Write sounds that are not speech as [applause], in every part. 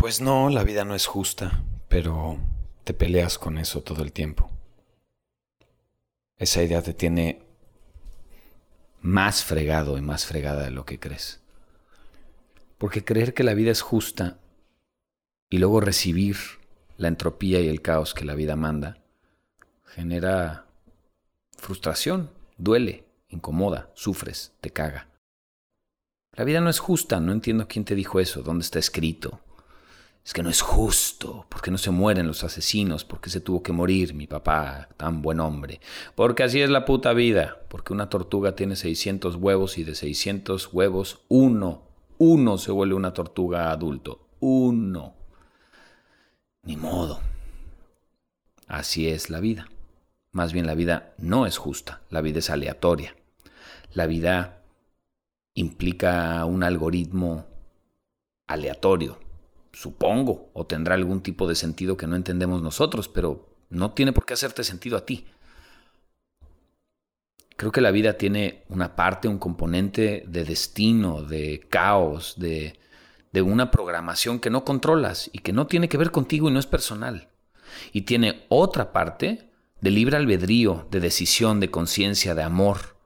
Pues no, la vida no es justa, pero te peleas con eso todo el tiempo. Esa idea te tiene más fregado y más fregada de lo que crees. Porque creer que la vida es justa y luego recibir la entropía y el caos que la vida manda genera frustración, duele, incomoda, sufres, te caga. La vida no es justa, no entiendo quién te dijo eso, dónde está escrito, es que no es justo, porque no se mueren los asesinos, porque se tuvo que morir mi papá, tan buen hombre, porque así es la puta vida, porque una tortuga tiene 600 huevos y de 600 huevos uno, uno se vuelve una tortuga adulto, uno. Ni modo. Así es la vida. Más bien la vida no es justa, la vida es aleatoria. La vida implica un algoritmo aleatorio, supongo, o tendrá algún tipo de sentido que no entendemos nosotros, pero no tiene por qué hacerte sentido a ti. Creo que la vida tiene una parte, un componente de destino, de caos, de, una programación que no controlas y que no tiene que ver contigo y no es personal. Y tiene otra parte de libre albedrío, de decisión, de conciencia, de amor.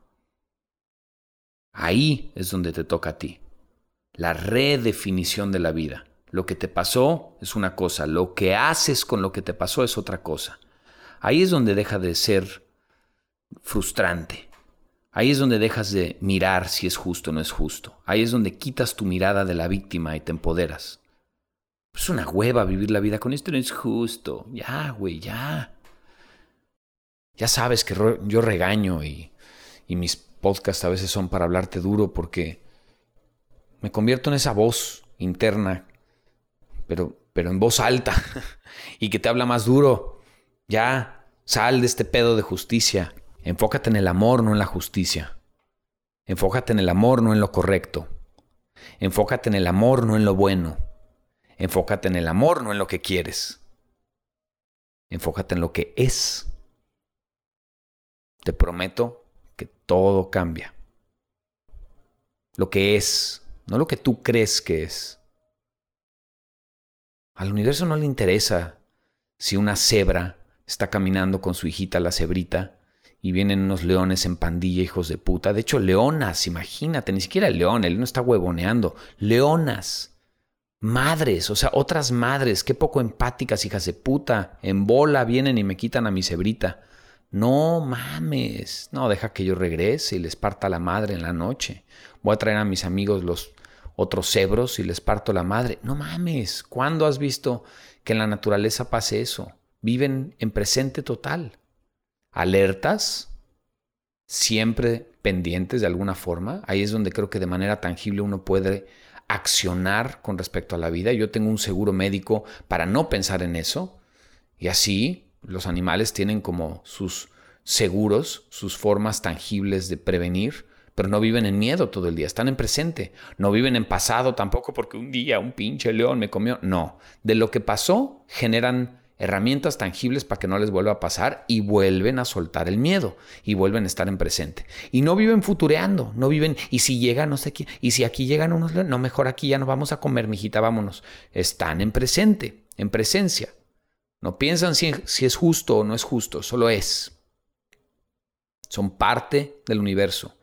Ahí es donde te toca a ti. La redefinición de la vida. Lo que te pasó es una cosa, lo que haces con lo que te pasó es otra cosa. Ahí es donde deja de ser frustrante. Ahí es donde dejas de mirar si es justo o no es justo. Ahí es donde quitas tu mirada de la víctima y te empoderas. Es una hueva vivir la vida con esto no es justo. Ya, güey, ya. Ya sabes que yo regaño y, y mis podcasts a veces son para hablarte duro porque me convierto en esa voz interna pero, pero en voz alta [laughs] y que te habla más duro. Ya, sal de este pedo de justicia. Enfócate en el amor, no en la justicia. Enfócate en el amor, no en lo correcto. Enfócate en el amor, no en lo bueno. Enfócate en el amor, no en lo que quieres. Enfócate en lo que es. Te prometo que todo cambia. Lo que es, no lo que tú crees que es. Al universo no le interesa si una cebra está caminando con su hijita la cebrita y vienen unos leones en pandilla, hijos de puta. De hecho, leonas, imagínate, ni siquiera el león, él no está huevoneando. Leonas. Madres, o sea, otras madres, qué poco empáticas, hijas de puta. En bola vienen y me quitan a mi cebrita. No mames. No, deja que yo regrese y les parta la madre en la noche. Voy a traer a mis amigos los otros cebros y les parto la madre. No mames, ¿cuándo has visto que en la naturaleza pase eso? Viven en presente total, alertas, siempre pendientes de alguna forma. Ahí es donde creo que de manera tangible uno puede accionar con respecto a la vida. Yo tengo un seguro médico para no pensar en eso. Y así los animales tienen como sus seguros, sus formas tangibles de prevenir pero no viven en miedo todo el día, están en presente, no viven en pasado tampoco porque un día un pinche león me comió, no, de lo que pasó generan herramientas tangibles para que no les vuelva a pasar y vuelven a soltar el miedo y vuelven a estar en presente. Y no viven futureando, no viven, y si llega no sé quién, y si aquí llegan unos, no, mejor aquí ya no vamos a comer, mijita, vámonos. Están en presente, en presencia. No piensan si es justo o no es justo, solo es. Son parte del universo.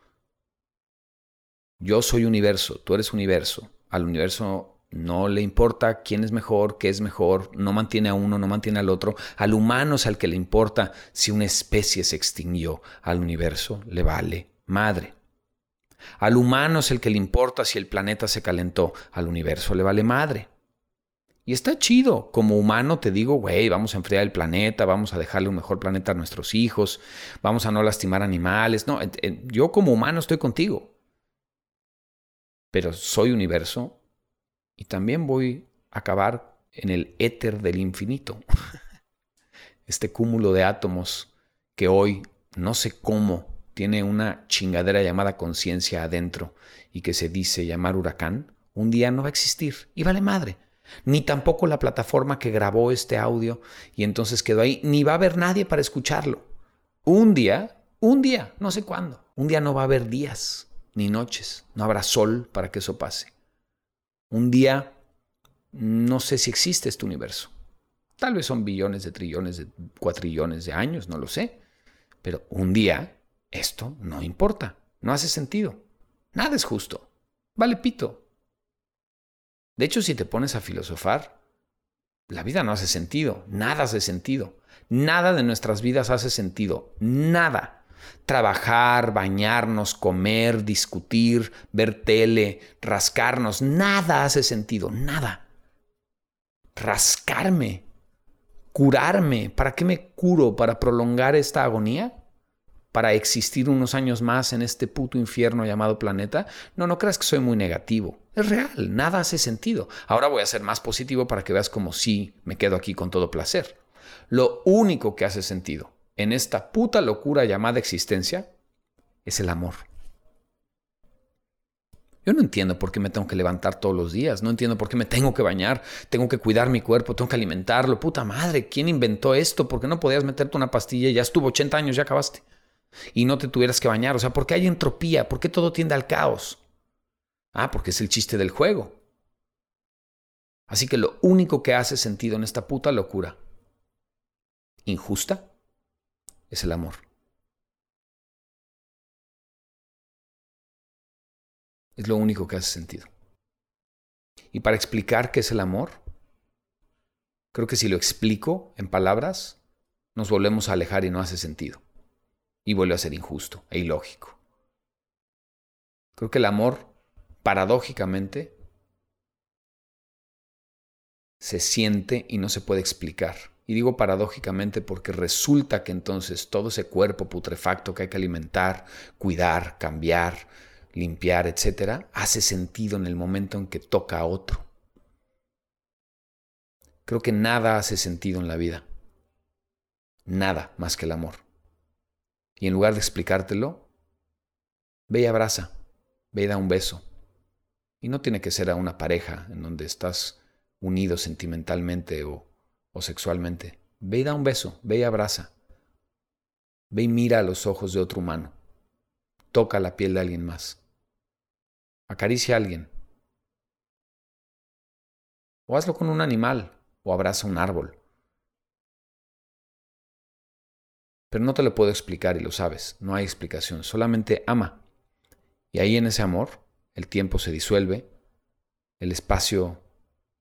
Yo soy universo, tú eres universo. Al universo no le importa quién es mejor, qué es mejor, no mantiene a uno, no mantiene al otro. Al humano es al que le importa si una especie se extinguió. Al universo le vale madre. Al humano es el que le importa si el planeta se calentó. Al universo le vale madre. Y está chido. Como humano te digo, güey, vamos a enfriar el planeta, vamos a dejarle un mejor planeta a nuestros hijos, vamos a no lastimar animales. No, yo como humano estoy contigo pero soy universo y también voy a acabar en el éter del infinito. [laughs] Este cúmulo de átomos que hoy no sé cómo tiene una chingadera llamada conciencia adentro y que se dice llamar huracán, un día no va a existir y vale madre. Ni tampoco la plataforma que grabó este audio y entonces quedó ahí, ni va a haber nadie para escucharlo. Un día, un día, no sé cuándo, un día no va a haber días ni noches, no habrá sol para que eso pase. Un día no sé si existe este universo. Tal vez son billones de trillones, de cuatrillones de años, no lo sé. Pero un día esto no importa, no hace sentido. Nada es justo. Vale pito. De hecho, si te pones a filosofar, la vida no hace sentido, nada hace sentido. Nada de nuestras vidas hace sentido, nada. Trabajar, bañarnos, comer, discutir, ver tele, rascarnos, nada hace sentido, nada. Rascarme, curarme, ¿para qué me curo? ¿Para prolongar esta agonía? ¿Para existir unos años más en este puto infierno llamado planeta? No, no creas que soy muy negativo. Es real, nada hace sentido. Ahora voy a ser más positivo para que veas como sí me quedo aquí con todo placer. Lo único que hace sentido en esta puta locura llamada existencia es el amor. Yo no entiendo por qué me tengo que levantar todos los días, no entiendo por qué me tengo que bañar, tengo que cuidar mi cuerpo, tengo que alimentarlo. Puta madre, ¿quién inventó esto? ¿Por qué no podías meterte una pastilla y ya estuvo 80 años, ya acabaste? Y no te tuvieras que bañar. O sea, ¿por qué hay entropía? ¿Por qué todo tiende al caos? Ah, porque es el chiste del juego. Así que lo único que hace sentido en esta puta locura injusta es el amor. Es lo único que hace sentido. Y para explicar qué es el amor, creo que si lo explico en palabras, nos volvemos a alejar y no hace sentido. Y vuelve a ser injusto e ilógico. Creo que el amor, paradójicamente, se siente y no se puede explicar. Y digo paradójicamente porque resulta que entonces todo ese cuerpo putrefacto que hay que alimentar, cuidar, cambiar, limpiar, etcétera, hace sentido en el momento en que toca a otro. Creo que nada hace sentido en la vida. Nada más que el amor. Y en lugar de explicártelo, ve y abraza, ve y da un beso. Y no tiene que ser a una pareja en donde estás unido sentimentalmente o, o sexualmente. Ve y da un beso, ve y abraza. Ve y mira a los ojos de otro humano. Toca la piel de alguien más. Acaricia a alguien. O hazlo con un animal o abraza un árbol. Pero no te lo puedo explicar y lo sabes, no hay explicación, solamente ama. Y ahí en ese amor, el tiempo se disuelve, el espacio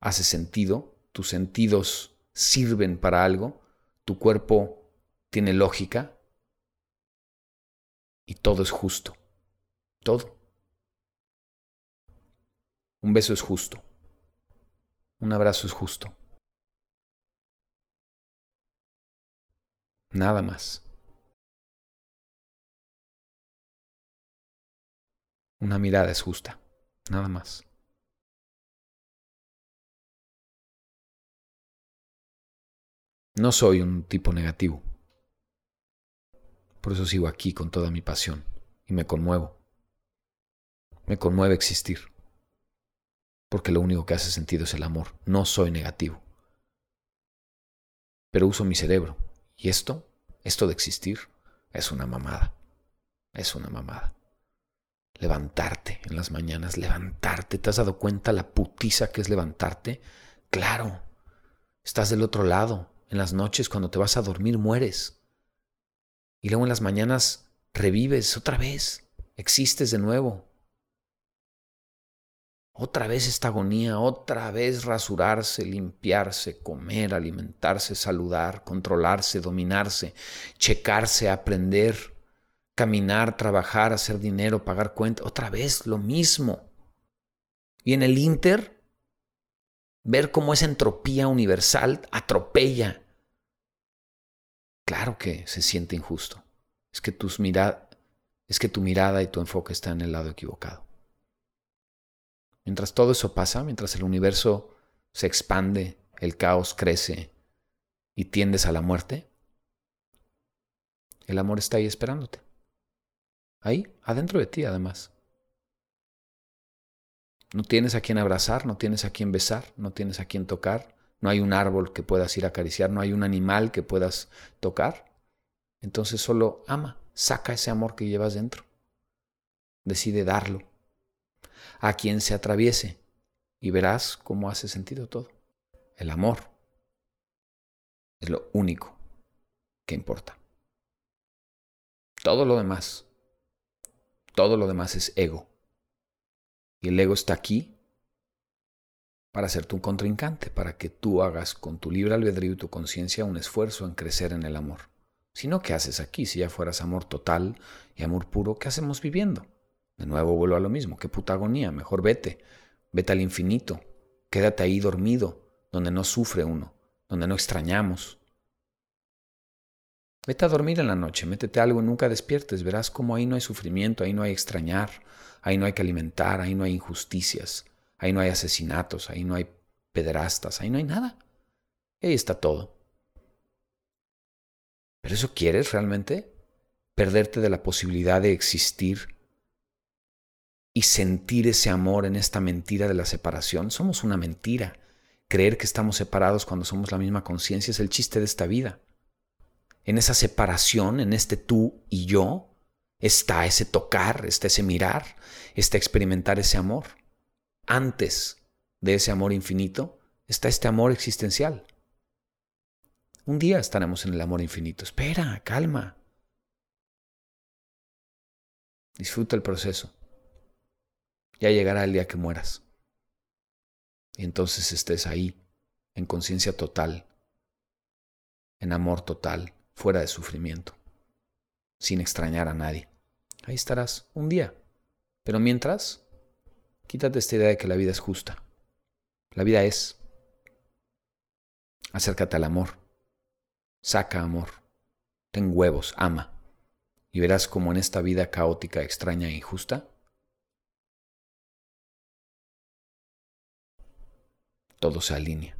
hace sentido, tus sentidos sirven para algo, tu cuerpo tiene lógica y todo es justo. Todo. Un beso es justo. Un abrazo es justo. Nada más. Una mirada es justa. Nada más. No soy un tipo negativo. Por eso sigo aquí con toda mi pasión y me conmuevo. Me conmueve existir porque lo único que hace sentido es el amor. No soy negativo. Pero uso mi cerebro. Y esto, esto de existir, es una mamada. Es una mamada. Levantarte en las mañanas, levantarte. ¿Te has dado cuenta la putiza que es levantarte? Claro. Estás del otro lado. En las noches, cuando te vas a dormir, mueres. Y luego en las mañanas revives otra vez. Existes de nuevo. Otra vez esta agonía, otra vez rasurarse, limpiarse, comer, alimentarse, saludar, controlarse, dominarse, checarse, aprender, caminar, trabajar, hacer dinero, pagar cuentas. Otra vez lo mismo. Y en el Inter, ver cómo esa entropía universal atropella. Claro que se siente injusto. Es que, tus es que tu mirada y tu enfoque están en el lado equivocado. Mientras todo eso pasa, mientras el universo se expande, el caos crece y tiendes a la muerte, el amor está ahí esperándote. Ahí, adentro de ti además. No tienes a quien abrazar, no tienes a quien besar, no tienes a quien tocar, no hay un árbol que puedas ir a acariciar, no hay un animal que puedas tocar. Entonces solo ama, saca ese amor que llevas dentro. Decide darlo a quien se atraviese. y verás cómo hace sentido todo. El amor es lo único que importa. Todo lo demás, todo lo demás es ego. Y el ego está aquí para ser tu contrincante, para que tú hagas con tu libre albedrío y tu conciencia un esfuerzo en crecer en el amor. Si no, ¿qué haces aquí? Si ya fueras amor total y amor puro, ¿qué hacemos viviendo? De nuevo vuelvo a lo mismo, qué puta agonía, mejor vete, vete al infinito, quédate ahí dormido, donde no sufre uno, donde no extrañamos. Vete a dormir en la noche, métete algo y nunca despiertes, verás cómo ahí no hay sufrimiento, ahí no hay extrañar, ahí no hay que alimentar, ahí no hay injusticias, ahí no hay asesinatos, ahí no hay pederastas, ahí no hay nada. Ahí está todo. ¿Pero eso quieres realmente? ¿Perderte de la posibilidad de existir y sentir ese amor en esta mentira de la separación? Somos una mentira. Creer que estamos separados cuando somos la misma conciencia es el chiste de esta vida. En esa separación, en este tú y yo, está ese tocar, está ese mirar, está experimentar ese amor. Antes de ese amor infinito está este amor existencial. Un día estaremos en el amor infinito. Espera, calma. Disfruta el proceso. Ya llegará el día que mueras. Y entonces estés ahí, en conciencia total, en amor total, fuera de sufrimiento, sin extrañar a nadie. Ahí estarás un día. Pero mientras, quítate esta idea de que la vida es justa. La vida es. Acércate al amor. Saca amor. Ten huevos, ama. Y verás como en esta vida caótica, extraña e injusta, todo se alinea.